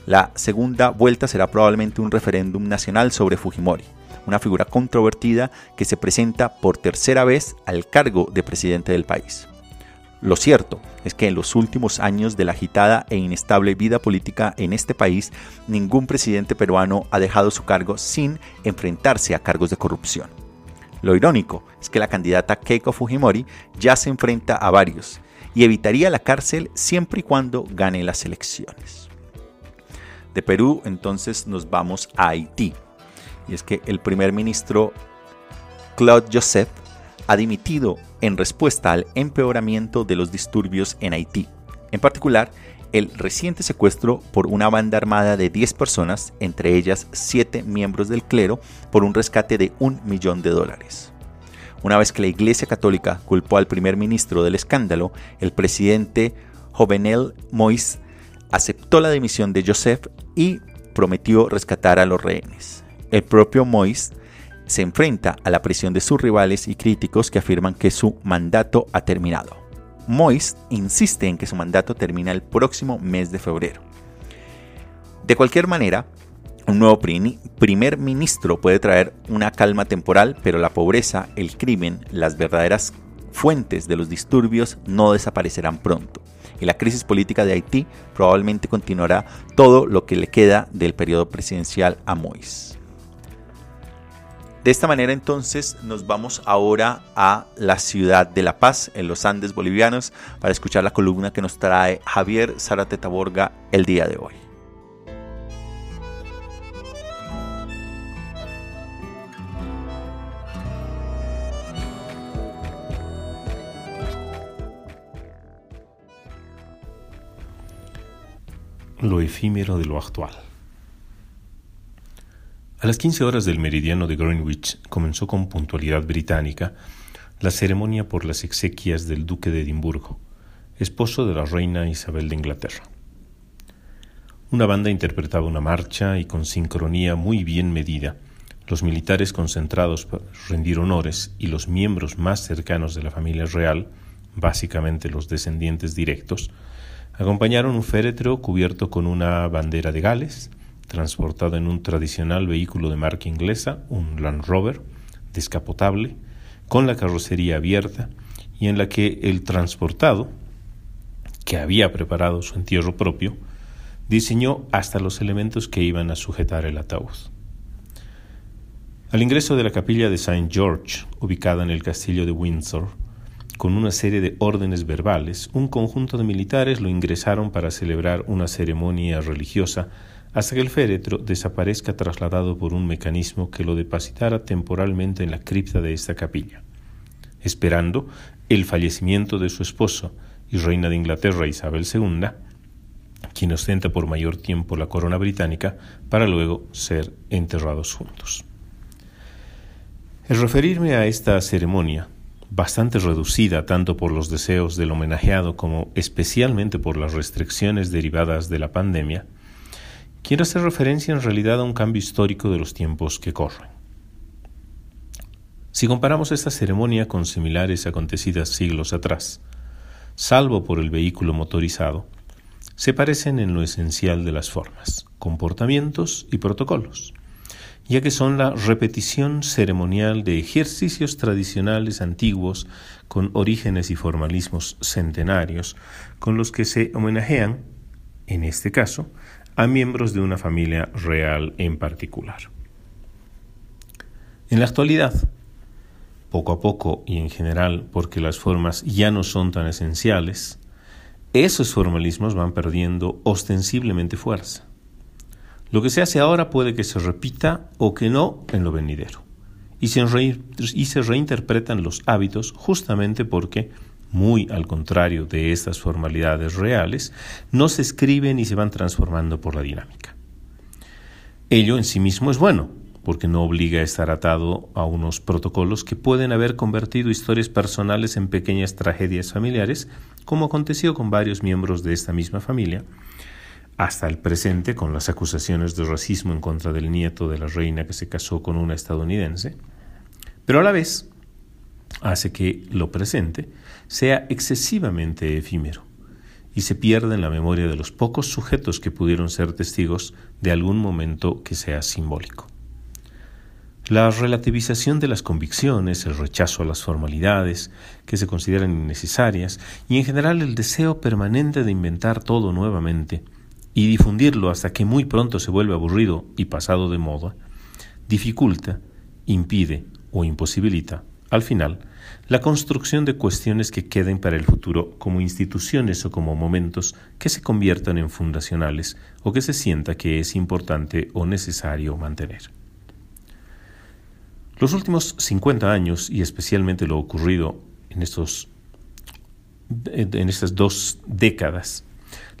La segunda vuelta será probablemente un referéndum nacional sobre Fujimori una figura controvertida que se presenta por tercera vez al cargo de presidente del país. Lo cierto es que en los últimos años de la agitada e inestable vida política en este país, ningún presidente peruano ha dejado su cargo sin enfrentarse a cargos de corrupción. Lo irónico es que la candidata Keiko Fujimori ya se enfrenta a varios y evitaría la cárcel siempre y cuando gane las elecciones. De Perú entonces nos vamos a Haití, y es que el primer ministro Claude Joseph ha dimitido en respuesta al empeoramiento de los disturbios en Haití, en particular el reciente secuestro por una banda armada de 10 personas, entre ellas 7 miembros del clero, por un rescate de un millón de dólares. Una vez que la Iglesia Católica culpó al primer ministro del escándalo, el presidente Jovenel Moïse aceptó la dimisión de Joseph y prometió rescatar a los rehenes. El propio Mois se enfrenta a la presión de sus rivales y críticos que afirman que su mandato ha terminado. Mois insiste en que su mandato termina el próximo mes de febrero. De cualquier manera, un nuevo primer ministro puede traer una calma temporal, pero la pobreza, el crimen, las verdaderas fuentes de los disturbios no desaparecerán pronto. Y la crisis política de Haití probablemente continuará todo lo que le queda del periodo presidencial a Moïse. De esta manera entonces nos vamos ahora a la ciudad de La Paz, en los Andes bolivianos, para escuchar la columna que nos trae Javier Zárate Taborga el día de hoy. lo efímero de lo actual. A las 15 horas del meridiano de Greenwich comenzó con puntualidad británica la ceremonia por las exequias del duque de Edimburgo, esposo de la reina Isabel de Inglaterra. Una banda interpretaba una marcha y con sincronía muy bien medida, los militares concentrados para rendir honores y los miembros más cercanos de la familia real, básicamente los descendientes directos, Acompañaron un féretro cubierto con una bandera de Gales, transportado en un tradicional vehículo de marca inglesa, un Land Rover, descapotable, con la carrocería abierta y en la que el transportado, que había preparado su entierro propio, diseñó hasta los elementos que iban a sujetar el ataúd. Al ingreso de la capilla de St. George, ubicada en el castillo de Windsor, con una serie de órdenes verbales, un conjunto de militares lo ingresaron para celebrar una ceremonia religiosa hasta que el féretro desaparezca trasladado por un mecanismo que lo depositara temporalmente en la cripta de esta capilla, esperando el fallecimiento de su esposo y reina de Inglaterra Isabel II, quien ostenta por mayor tiempo la corona británica, para luego ser enterrados juntos. El referirme a esta ceremonia bastante reducida tanto por los deseos del homenajeado como especialmente por las restricciones derivadas de la pandemia, quiero hacer referencia en realidad a un cambio histórico de los tiempos que corren. Si comparamos esta ceremonia con similares acontecidas siglos atrás, salvo por el vehículo motorizado, se parecen en lo esencial de las formas, comportamientos y protocolos ya que son la repetición ceremonial de ejercicios tradicionales antiguos con orígenes y formalismos centenarios, con los que se homenajean, en este caso, a miembros de una familia real en particular. En la actualidad, poco a poco y en general porque las formas ya no son tan esenciales, esos formalismos van perdiendo ostensiblemente fuerza. Lo que se hace ahora puede que se repita o que no en lo venidero. Y se, y se reinterpretan los hábitos justamente porque, muy al contrario de estas formalidades reales, no se escriben y se van transformando por la dinámica. Ello en sí mismo es bueno, porque no obliga a estar atado a unos protocolos que pueden haber convertido historias personales en pequeñas tragedias familiares, como aconteció con varios miembros de esta misma familia, hasta el presente con las acusaciones de racismo en contra del nieto de la reina que se casó con una estadounidense, pero a la vez hace que lo presente sea excesivamente efímero y se pierda en la memoria de los pocos sujetos que pudieron ser testigos de algún momento que sea simbólico. La relativización de las convicciones, el rechazo a las formalidades que se consideran innecesarias y en general el deseo permanente de inventar todo nuevamente y difundirlo hasta que muy pronto se vuelve aburrido y pasado de moda, dificulta, impide o imposibilita, al final, la construcción de cuestiones que queden para el futuro como instituciones o como momentos que se conviertan en fundacionales o que se sienta que es importante o necesario mantener. Los últimos 50 años, y especialmente lo ocurrido en, estos, en estas dos décadas,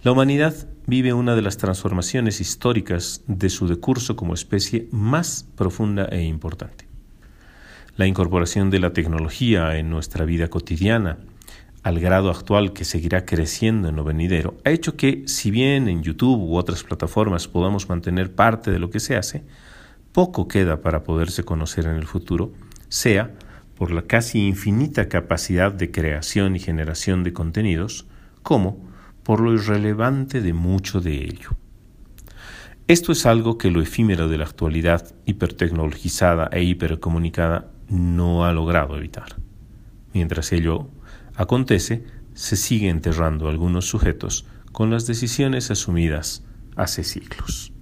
la humanidad vive una de las transformaciones históricas de su decurso como especie más profunda e importante. La incorporación de la tecnología en nuestra vida cotidiana al grado actual que seguirá creciendo en lo venidero, ha hecho que, si bien en YouTube u otras plataformas podamos mantener parte de lo que se hace, poco queda para poderse conocer en el futuro, sea por la casi infinita capacidad de creación y generación de contenidos, como por lo irrelevante de mucho de ello. Esto es algo que lo efímero de la actualidad hipertecnologizada e hipercomunicada no ha logrado evitar. Mientras ello acontece, se sigue enterrando algunos sujetos con las decisiones asumidas hace siglos.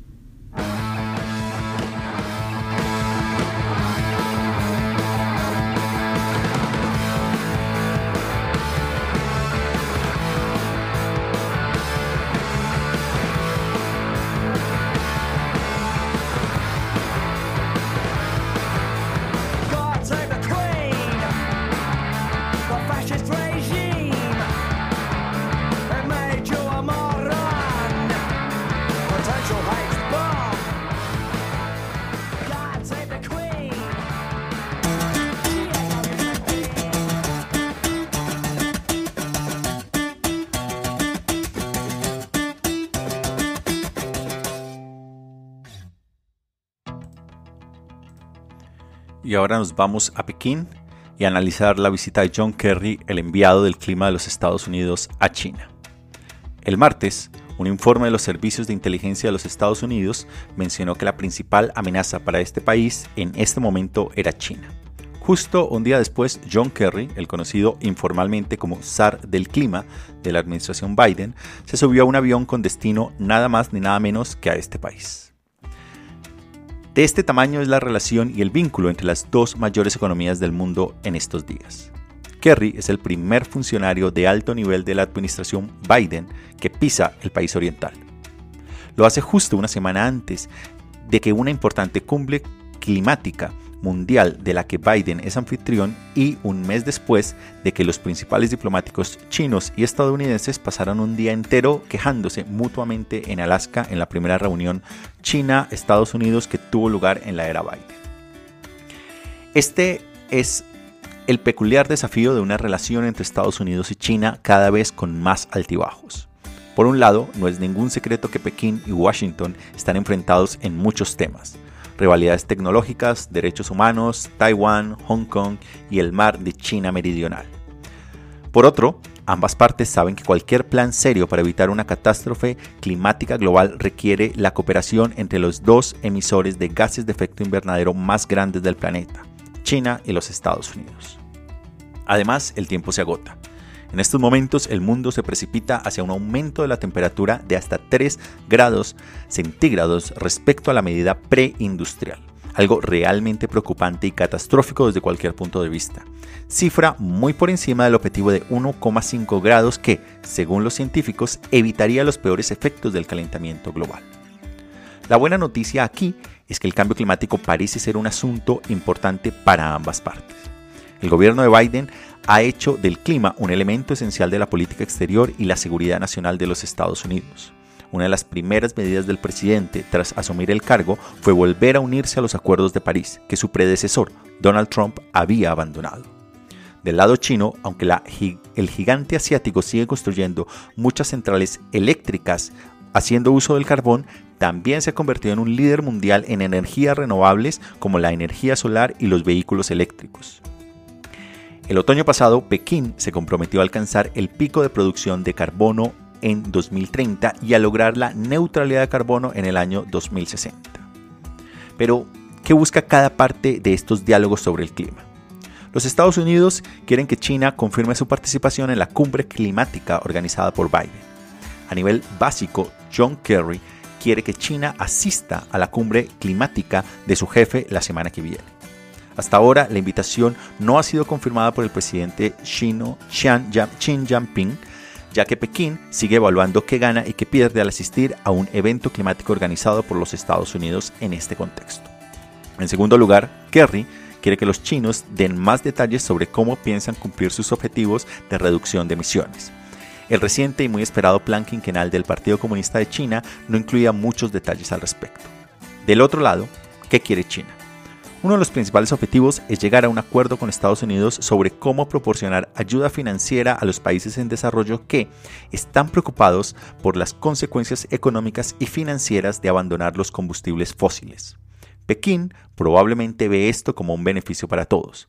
Y ahora nos vamos a Pekín y analizar la visita de John Kerry, el enviado del clima de los Estados Unidos, a China. El martes, un informe de los servicios de inteligencia de los Estados Unidos mencionó que la principal amenaza para este país en este momento era China. Justo un día después, John Kerry, el conocido informalmente como zar del clima de la administración Biden, se subió a un avión con destino nada más ni nada menos que a este país. De este tamaño es la relación y el vínculo entre las dos mayores economías del mundo en estos días. Kerry es el primer funcionario de alto nivel de la administración Biden que pisa el país oriental. Lo hace justo una semana antes de que una importante cumbre climática mundial de la que Biden es anfitrión y un mes después de que los principales diplomáticos chinos y estadounidenses pasaron un día entero quejándose mutuamente en Alaska en la primera reunión China-Estados Unidos que tuvo lugar en la era Biden. Este es el peculiar desafío de una relación entre Estados Unidos y China cada vez con más altibajos. Por un lado, no es ningún secreto que Pekín y Washington están enfrentados en muchos temas, rivalidades tecnológicas, derechos humanos, Taiwán, Hong Kong y el mar de China Meridional. Por otro, ambas partes saben que cualquier plan serio para evitar una catástrofe climática global requiere la cooperación entre los dos emisores de gases de efecto invernadero más grandes del planeta, China y los Estados Unidos. Además, el tiempo se agota. En estos momentos el mundo se precipita hacia un aumento de la temperatura de hasta 3 grados centígrados respecto a la medida preindustrial, algo realmente preocupante y catastrófico desde cualquier punto de vista. Cifra muy por encima del objetivo de 1,5 grados que, según los científicos, evitaría los peores efectos del calentamiento global. La buena noticia aquí es que el cambio climático parece ser un asunto importante para ambas partes. El gobierno de Biden ha hecho del clima un elemento esencial de la política exterior y la seguridad nacional de los Estados Unidos. Una de las primeras medidas del presidente tras asumir el cargo fue volver a unirse a los acuerdos de París, que su predecesor, Donald Trump, había abandonado. Del lado chino, aunque el gigante asiático sigue construyendo muchas centrales eléctricas haciendo uso del carbón, también se ha convertido en un líder mundial en energías renovables como la energía solar y los vehículos eléctricos. El otoño pasado, Pekín se comprometió a alcanzar el pico de producción de carbono en 2030 y a lograr la neutralidad de carbono en el año 2060. Pero, ¿qué busca cada parte de estos diálogos sobre el clima? Los Estados Unidos quieren que China confirme su participación en la cumbre climática organizada por Biden. A nivel básico, John Kerry quiere que China asista a la cumbre climática de su jefe la semana que viene. Hasta ahora, la invitación no ha sido confirmada por el presidente chino Xi Jinping, ya que Pekín sigue evaluando qué gana y qué pierde al asistir a un evento climático organizado por los Estados Unidos en este contexto. En segundo lugar, Kerry quiere que los chinos den más detalles sobre cómo piensan cumplir sus objetivos de reducción de emisiones. El reciente y muy esperado plan quinquenal del Partido Comunista de China no incluía muchos detalles al respecto. Del otro lado, ¿qué quiere China? Uno de los principales objetivos es llegar a un acuerdo con Estados Unidos sobre cómo proporcionar ayuda financiera a los países en desarrollo que están preocupados por las consecuencias económicas y financieras de abandonar los combustibles fósiles. Pekín probablemente ve esto como un beneficio para todos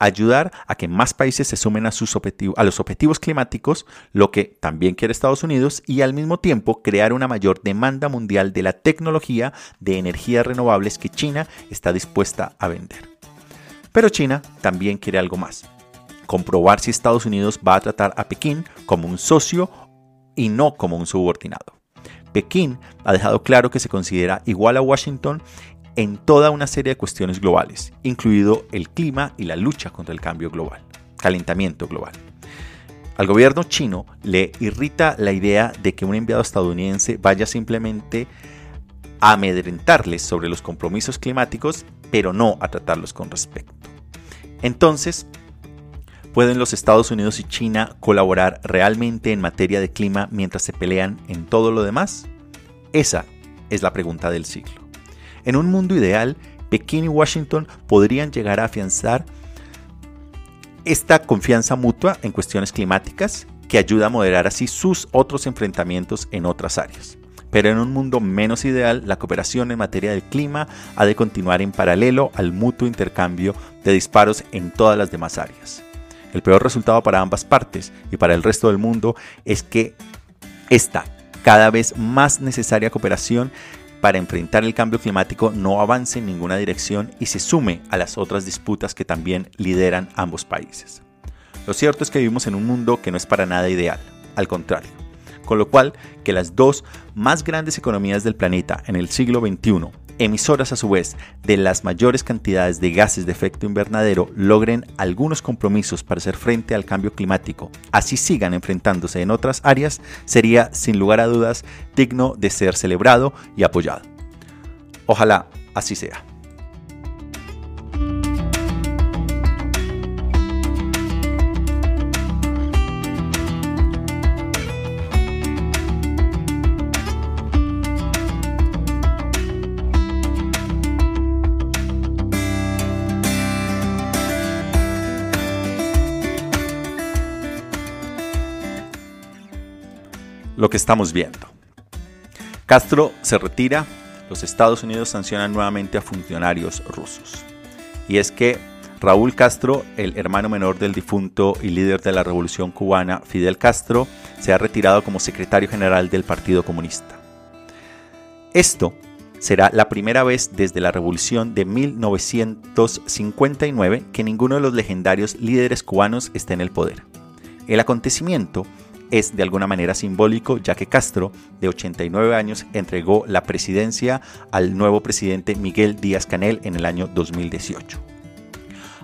ayudar a que más países se sumen a, sus a los objetivos climáticos, lo que también quiere Estados Unidos, y al mismo tiempo crear una mayor demanda mundial de la tecnología de energías renovables que China está dispuesta a vender. Pero China también quiere algo más, comprobar si Estados Unidos va a tratar a Pekín como un socio y no como un subordinado. Pekín ha dejado claro que se considera igual a Washington en toda una serie de cuestiones globales, incluido el clima y la lucha contra el cambio global, calentamiento global. Al gobierno chino le irrita la idea de que un enviado estadounidense vaya simplemente a amedrentarles sobre los compromisos climáticos, pero no a tratarlos con respeto. Entonces, ¿pueden los Estados Unidos y China colaborar realmente en materia de clima mientras se pelean en todo lo demás? Esa es la pregunta del siglo. En un mundo ideal, Pekín y Washington podrían llegar a afianzar esta confianza mutua en cuestiones climáticas que ayuda a moderar así sus otros enfrentamientos en otras áreas. Pero en un mundo menos ideal, la cooperación en materia del clima ha de continuar en paralelo al mutuo intercambio de disparos en todas las demás áreas. El peor resultado para ambas partes y para el resto del mundo es que esta cada vez más necesaria cooperación para enfrentar el cambio climático no avance en ninguna dirección y se sume a las otras disputas que también lideran ambos países. Lo cierto es que vivimos en un mundo que no es para nada ideal, al contrario, con lo cual que las dos más grandes economías del planeta en el siglo XXI emisoras a su vez de las mayores cantidades de gases de efecto invernadero logren algunos compromisos para hacer frente al cambio climático, así sigan enfrentándose en otras áreas, sería sin lugar a dudas digno de ser celebrado y apoyado. Ojalá así sea. Lo que estamos viendo. Castro se retira, los Estados Unidos sancionan nuevamente a funcionarios rusos. Y es que Raúl Castro, el hermano menor del difunto y líder de la revolución cubana Fidel Castro, se ha retirado como secretario general del Partido Comunista. Esto será la primera vez desde la revolución de 1959 que ninguno de los legendarios líderes cubanos está en el poder. El acontecimiento es de alguna manera simbólico, ya que Castro, de 89 años, entregó la presidencia al nuevo presidente Miguel Díaz Canel en el año 2018.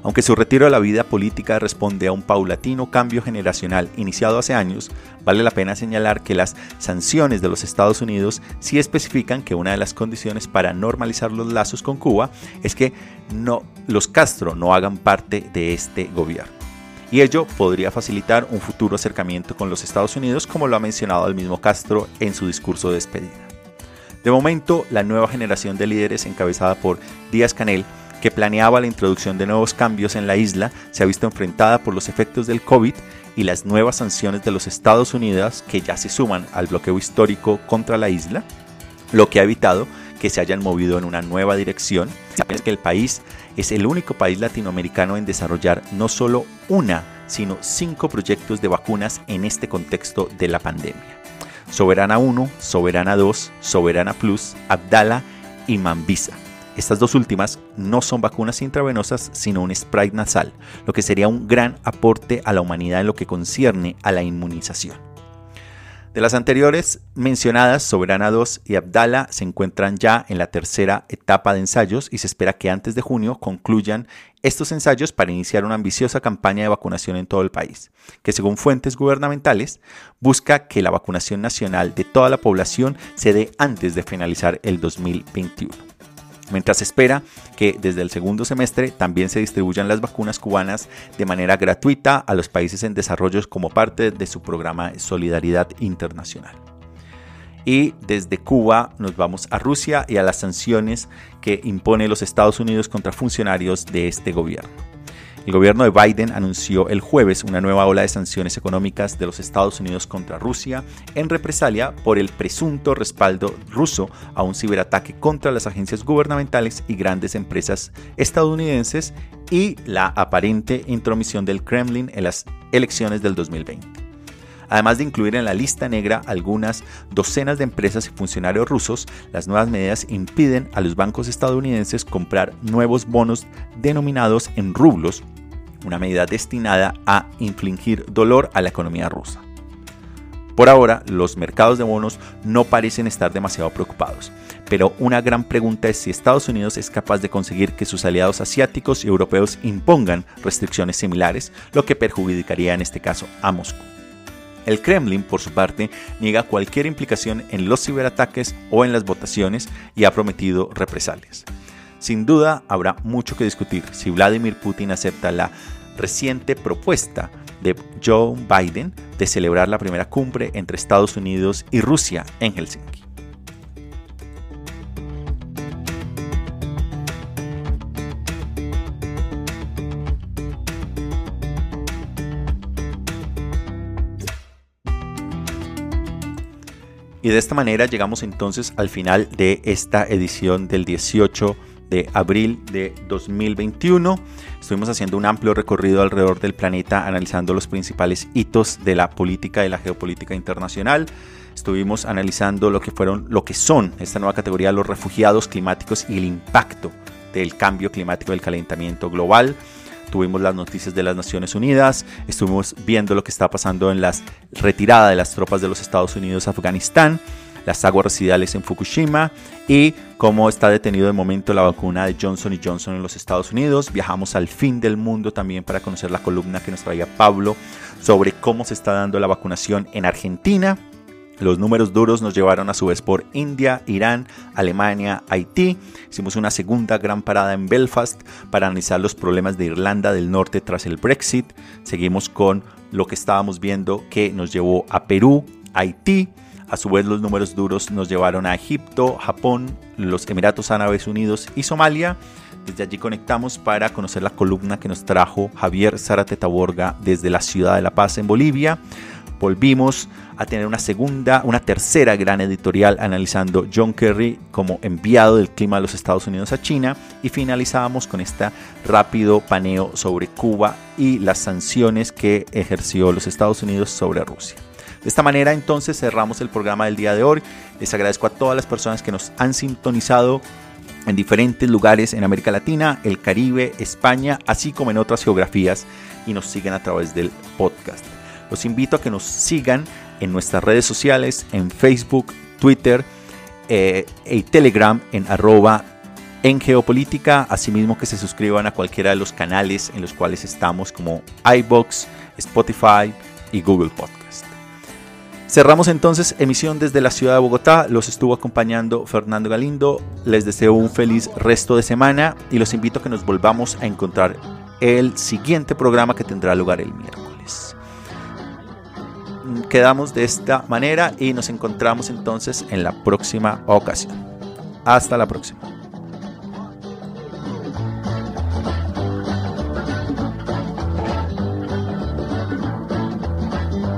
Aunque su retiro de la vida política responde a un paulatino cambio generacional iniciado hace años, vale la pena señalar que las sanciones de los Estados Unidos sí especifican que una de las condiciones para normalizar los lazos con Cuba es que no, los Castro no hagan parte de este gobierno y ello podría facilitar un futuro acercamiento con los Estados Unidos como lo ha mencionado el mismo Castro en su discurso de despedida. De momento, la nueva generación de líderes encabezada por Díaz Canel, que planeaba la introducción de nuevos cambios en la isla, se ha visto enfrentada por los efectos del COVID y las nuevas sanciones de los Estados Unidos que ya se suman al bloqueo histórico contra la isla, lo que ha evitado que se hayan movido en una nueva dirección. Que el país es el único país latinoamericano en desarrollar no solo una, sino cinco proyectos de vacunas en este contexto de la pandemia. Soberana 1, Soberana 2, Soberana Plus, Abdala y Mambisa. Estas dos últimas no son vacunas intravenosas, sino un spray nasal, lo que sería un gran aporte a la humanidad en lo que concierne a la inmunización. De las anteriores mencionadas, Soberana 2 y Abdala se encuentran ya en la tercera etapa de ensayos y se espera que antes de junio concluyan estos ensayos para iniciar una ambiciosa campaña de vacunación en todo el país, que según fuentes gubernamentales busca que la vacunación nacional de toda la población se dé antes de finalizar el 2021 mientras espera que desde el segundo semestre también se distribuyan las vacunas cubanas de manera gratuita a los países en desarrollo como parte de su programa Solidaridad Internacional. Y desde Cuba nos vamos a Rusia y a las sanciones que impone los Estados Unidos contra funcionarios de este gobierno. El gobierno de Biden anunció el jueves una nueva ola de sanciones económicas de los Estados Unidos contra Rusia en represalia por el presunto respaldo ruso a un ciberataque contra las agencias gubernamentales y grandes empresas estadounidenses y la aparente intromisión del Kremlin en las elecciones del 2020 además de incluir en la lista negra algunas docenas de empresas y funcionarios rusos, las nuevas medidas impiden a los bancos estadounidenses comprar nuevos bonos denominados en rublos una medida destinada a infligir dolor a la economía rusa. Por ahora, los mercados de bonos no parecen estar demasiado preocupados, pero una gran pregunta es si Estados Unidos es capaz de conseguir que sus aliados asiáticos y europeos impongan restricciones similares, lo que perjudicaría en este caso a Moscú. El Kremlin, por su parte, niega cualquier implicación en los ciberataques o en las votaciones y ha prometido represalias. Sin duda, habrá mucho que discutir si Vladimir Putin acepta la reciente propuesta de Joe Biden de celebrar la primera cumbre entre Estados Unidos y Rusia en Helsinki. Y de esta manera llegamos entonces al final de esta edición del 18 de abril de 2021. Estuvimos haciendo un amplio recorrido alrededor del planeta analizando los principales hitos de la política y la geopolítica internacional. Estuvimos analizando lo que fueron, lo que son esta nueva categoría, los refugiados climáticos y el impacto del cambio climático, del calentamiento global. Tuvimos las noticias de las Naciones Unidas, estuvimos viendo lo que está pasando en la retirada de las tropas de los Estados Unidos a Afganistán las aguas residuales en Fukushima y cómo está detenido de momento la vacuna de Johnson Johnson en los Estados Unidos. Viajamos al fin del mundo también para conocer la columna que nos traía Pablo sobre cómo se está dando la vacunación en Argentina. Los números duros nos llevaron a su vez por India, Irán, Alemania, Haití. Hicimos una segunda gran parada en Belfast para analizar los problemas de Irlanda del Norte tras el Brexit. Seguimos con lo que estábamos viendo que nos llevó a Perú, Haití, a su vez los números duros nos llevaron a Egipto, Japón, los Emiratos Árabes Unidos y Somalia. Desde allí conectamos para conocer la columna que nos trajo Javier Zárate Taborga desde la ciudad de La Paz en Bolivia. Volvimos a tener una segunda, una tercera gran editorial analizando John Kerry como enviado del clima de los Estados Unidos a China y finalizábamos con este rápido paneo sobre Cuba y las sanciones que ejerció los Estados Unidos sobre Rusia. De esta manera entonces cerramos el programa del día de hoy. Les agradezco a todas las personas que nos han sintonizado en diferentes lugares en América Latina, el Caribe, España, así como en otras geografías y nos siguen a través del podcast. Los invito a que nos sigan en nuestras redes sociales, en Facebook, Twitter eh, y Telegram en arroba en geopolítica, asimismo que se suscriban a cualquiera de los canales en los cuales estamos como iBox, Spotify y Google Podcast. Cerramos entonces emisión desde la ciudad de Bogotá. Los estuvo acompañando Fernando Galindo. Les deseo un feliz resto de semana y los invito a que nos volvamos a encontrar el siguiente programa que tendrá lugar el miércoles. Quedamos de esta manera y nos encontramos entonces en la próxima ocasión. Hasta la próxima.